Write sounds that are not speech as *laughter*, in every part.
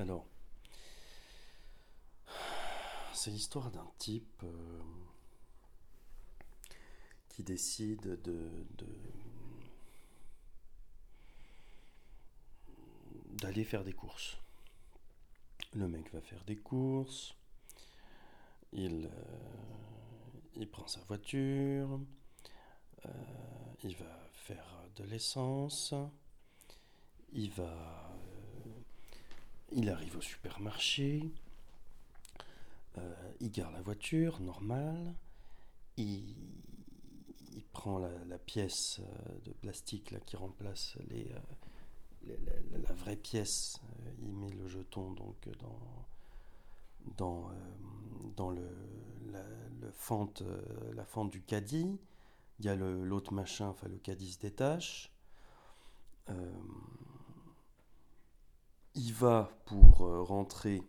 Alors, c'est l'histoire d'un type euh, qui décide de, d'aller faire des courses. Le mec va faire des courses, il, euh, prend sa voiture, euh, il va faire de l'essence, il va, il arrive au supermarché, il garde la voiture, normal, il, prend la, pièce de plastique qui remplace les, la, vraie pièce, euh, il met le jeton donc dans, euh, le, la, fente, euh, la fente du caddie. Il y a l'autre machin, enfin le caddie se détache. Il va pour rentrer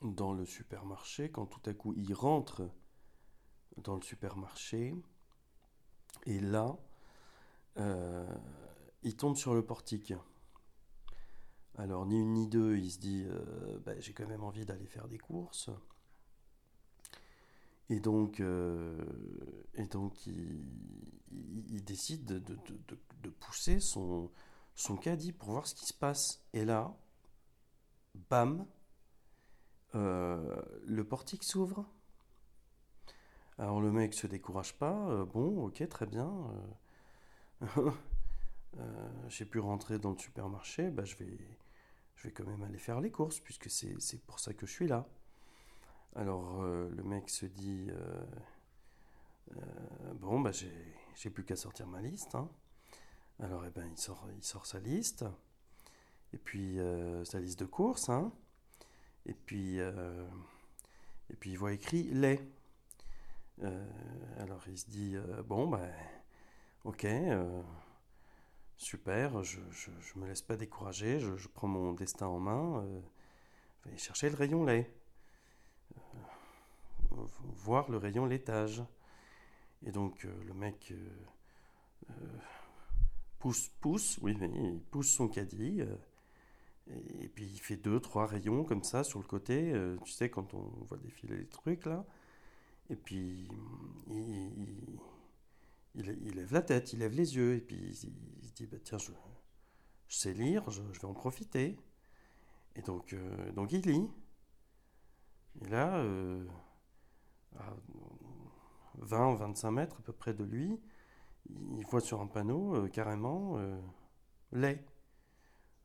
dans le supermarché, quand tout à coup il rentre dans le supermarché, et là, il tombe sur le portique. Alors, ni une ni deux, il se dit euh, bah, j'ai quand même envie d'aller faire des courses. Et donc, euh, et donc il, décide de, pousser son, son caddie pour voir ce qui se passe. Et là, bam, euh, le portique s'ouvre. Alors le mec se décourage pas. bon, ok, très bien. *laughs* Euh, j'ai pu rentrer dans le supermarché, bah, je, vais, quand même aller faire les courses, puisque c'est pour ça que je suis là. Alors euh, le mec se dit, euh, bon, bah, j'ai plus qu'à sortir ma liste. Hein. Alors eh ben, il, sort, il sort sa liste, et puis sa liste de courses, hein. et, puis, et puis il voit écrit lait. alors il se dit, bon, bah, ok super, je ne me laisse pas décourager, je, prends mon destin en main, euh, je vais chercher le rayon lait, euh, voir le rayon laitage. Et donc euh, le mec pousse, pousse, oui, il pousse son caddie, et, puis il fait deux, trois rayons comme ça sur le côté, tu sais, quand on voit défiler les trucs là, et puis il il, lève la tête, il lève les yeux, et puis il, se dit, bah, tiens, je, sais lire, je, vais en profiter. Et donc, euh, donc il lit. Et là, euh, à 20 25 mètres à peu près de lui, il voit sur un panneau euh, carrément lait.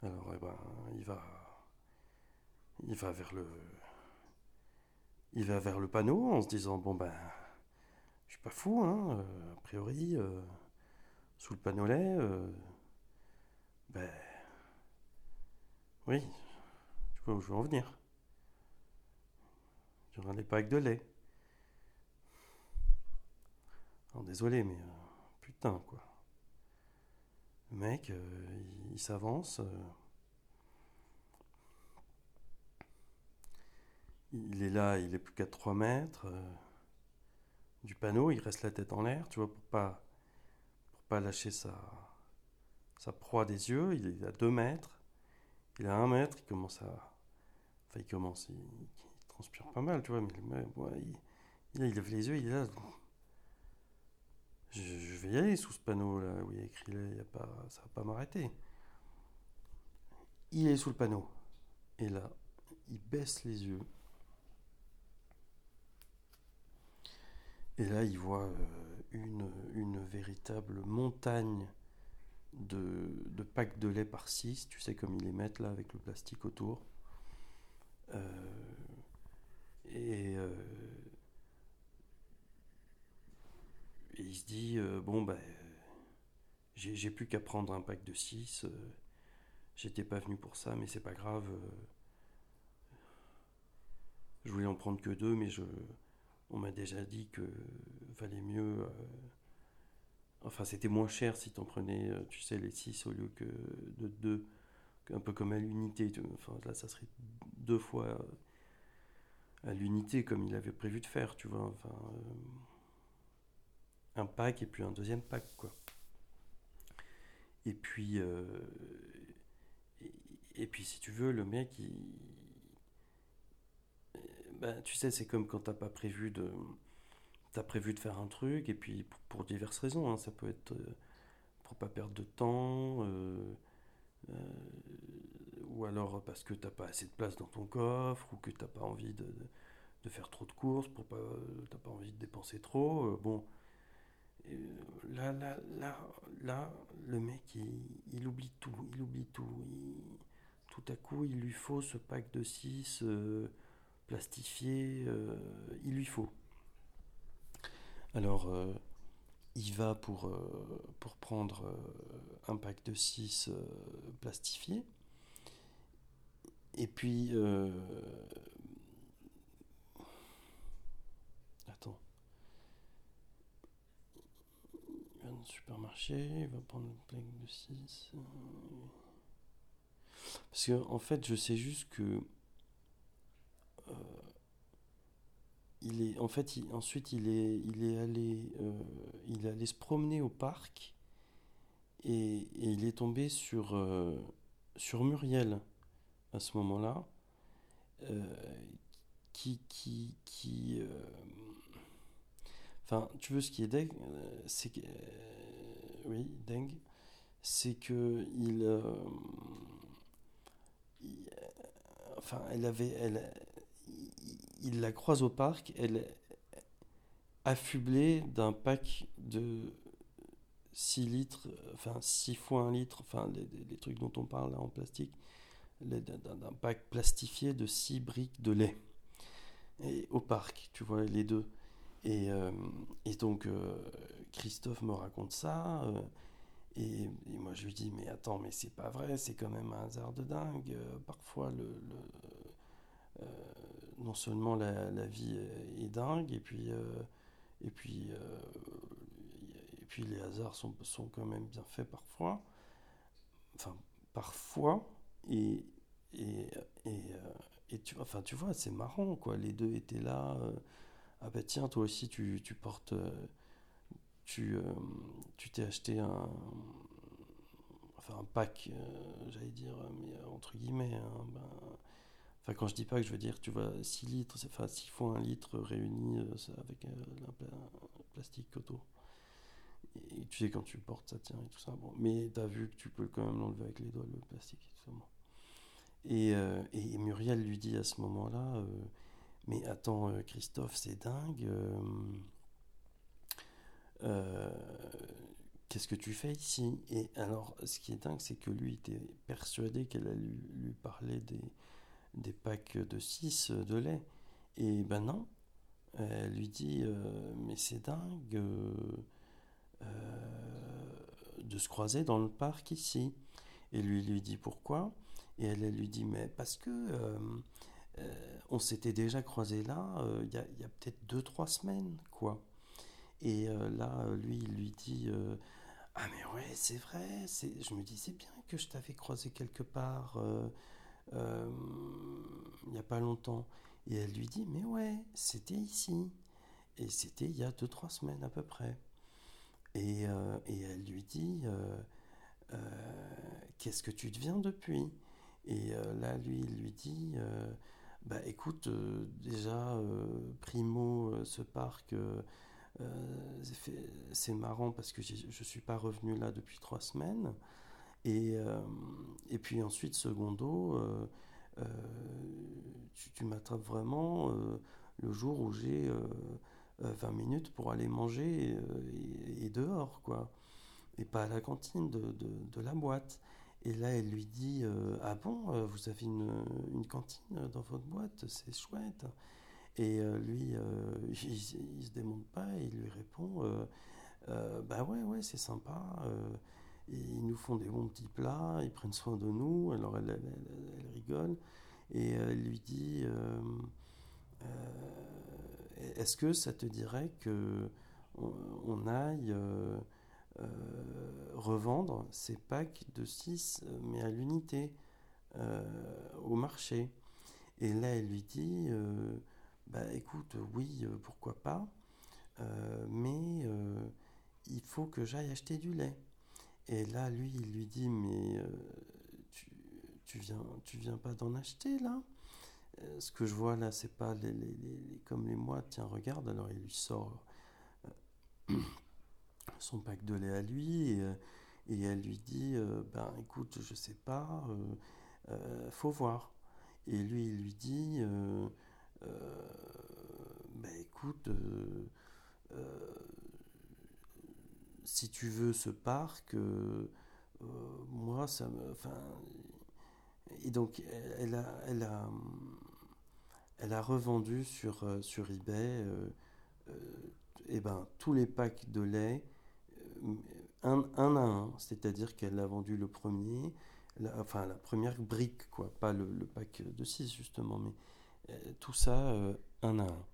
Alors, eh ben, il va, il va vers le, il va vers le panneau en se disant bon ben, je suis pas fou, hein. Euh, a priori, euh, sous le panneau lait, euh, ben. Oui, tu vois où je veux en venir. Je ne pas avec de lait. Désolé, mais putain, quoi. Le mec, il, s'avance. il est là, il est plus qu'à 3 mètres du panneau, il reste la tête en l'air, tu vois, pour pas, pour pas lâcher sa, sa proie des yeux. Il est à 2 mètres, il est à 1 mètre, il commence à. Enfin, il commence, il, transpire pas mal, tu vois, mais il, il, lève les yeux, il est là. Je, vais y aller sous ce panneau là où il y a écrit là, il a pas, ça va pas m'arrêter. Il est sous le panneau. Et là, il baisse les yeux. Et là, il voit euh, une, une véritable montagne de, de, packs de lait par 6, tu sais, comme ils les mettent là avec le plastique autour. Euh, et, euh, et, il se dit bon, ben, j'ai plus qu'à prendre un pack de 6. J'étais pas venu pour ça, mais c'est pas grave. je voulais en prendre que deux, mais je on m'a déjà dit que valait mieux. Euh, enfin, c'était moins cher si tu en prenais, euh, tu sais, les 6 au lieu que de 2. Un peu comme à l'unité. Enfin, là, ça serait deux fois euh, à l'unité comme il avait prévu de faire, tu vois. Enfin, un pack et puis un deuxième pack, quoi. Et puis, et, et puis, si tu veux, le mec, il. Ben, tu sais, c'est comme quand t'as pas prévu de. T'as prévu de faire un truc, et puis pour, diverses raisons, hein, ça peut être euh, pour pas perdre de temps, euh, euh, ou alors parce que t'as pas assez de place dans ton coffre, ou que t'as pas envie de, de, faire trop de courses, pour pas, t'as pas envie de dépenser trop. bon, là, là, là, là, le mec, il, oublie tout, il oublie tout. tout à coup, il lui faut ce pack de 6 plastifié, il lui faut. Alors, euh, il va pour, euh, pour prendre euh, un pack de 6 plastifié. Et puis, attends. Il va dans le supermarché, il va prendre un pack de 6. Parce que, en fait, je sais juste que il est, en fait, ensuite, il est, il est allé, euh, il allé se promener au parc et, il est tombé sur, euh, sur Muriel à ce moment-là, euh, qui, qui, qui enfin, tu veux ce qui est dingue, c'est que, oui, dingue, c'est que il, enfin, elle avait, elle il la croise au parc, elle est affublée d'un pack de 6 litres, enfin 6 fois 1 litre, enfin les, trucs dont on parle en plastique, d'un pack plastifié de 6 briques de lait. Et au parc, tu vois, les deux. Et, euh, donc euh, Christophe me raconte ça. Euh, et, moi je lui dis, mais attends, mais c'est pas vrai, c'est quand même un hasard de dingue. parfois le, non seulement la, vie est, dingue, et puis, et, puis, et puis les hasards sont, sont quand même bien faits parfois. Enfin, parfois, et, et, et, euh, tu, enfin, tu vois, c'est marrant, quoi. Les deux étaient là. Ah ben tiens, toi aussi, tu, tu portes. tu tu t'es acheté un. Enfin, un pack, j'allais dire, mais entre guillemets. Hein, ben, quand je dis que je veux dire, tu vois, 6 litres, enfin 6 fois 1 litre réuni euh, avec un, plastique autour. Et tu sais, quand tu portes, ça tient et tout ça. Bon, mais tu as vu que tu peux quand même l'enlever avec les doigts, le plastique. Et, euh, et, Muriel lui dit à ce moment-là euh, Mais attends, Christophe, c'est dingue. Qu'est-ce que tu fais ici? Et alors, ce qui est dingue, c'est que lui était persuadé qu'elle allait lui parler des, des packs de 6 de lait. Et ben non, elle lui dit euh, Mais c'est dingue euh, euh, de se croiser dans le parc ici. Et lui lui dit Pourquoi? Et elle, lui dit Mais parce que on s'était déjà croisé là il y a, peut-être 2-3 semaines, quoi. Et là, lui, il lui dit Ah, mais ouais, c'est vrai, je me dis C'est bien que je t'avais croisé quelque part euh, il n'y a pas longtemps. Et elle lui dit, mais ouais, c'était ici. Et c'était il y a 2-3 semaines à peu près. Et, euh, et elle lui dit, euh, qu'est-ce que tu deviens depuis? Et là, lui, il lui dit, bah écoute, déjà, primo, ce parc, c'est marrant parce que je ne suis pas revenu là depuis 3 semaines. Et, euh, puis ensuite, secondo, euh, euh, tu, m'attrapes vraiment le jour où j'ai 20 minutes pour aller manger et, dehors, quoi. Et pas à la cantine de la boîte. Et là, elle lui dit Ah bon, vous avez une, une, cantine dans votre boîte C'est chouette. Et lui, *laughs* il, il, se démonte pas et il lui répond Bah ouais, ouais, c'est sympa ils nous font des bons petits plats, ils prennent soin de nous. Alors elle, elle, rigole et elle lui dit euh, euh, Est-ce que ça te dirait que on, aille euh, revendre ces packs de 6 mais à l'unité au marché Et là elle lui dit Bah écoute, oui, pourquoi pas, mais il faut que j'aille acheter du lait. Et là, lui, il lui dit, mais euh, tu viens, tu viens pas d'en acheter là? Euh, Ce que je vois là, c'est pas les, les, les, comme les mois. Tiens, regarde. Alors il lui sort euh, son pack de lait à lui et, et elle lui dit, ben écoute, je sais pas, faut voir. Et lui, il lui dit, ben écoute si tu veux ce parc, euh, euh, moi, ça me. Enfin, et donc, elle a, revendu sur, euh, sur eBay ben, tous les packs de lait, un, un à un, c'est-à-dire qu'elle a vendu le premier, enfin la première brique, quoi, pas le, pack de 6 justement, mais tout ça un à un.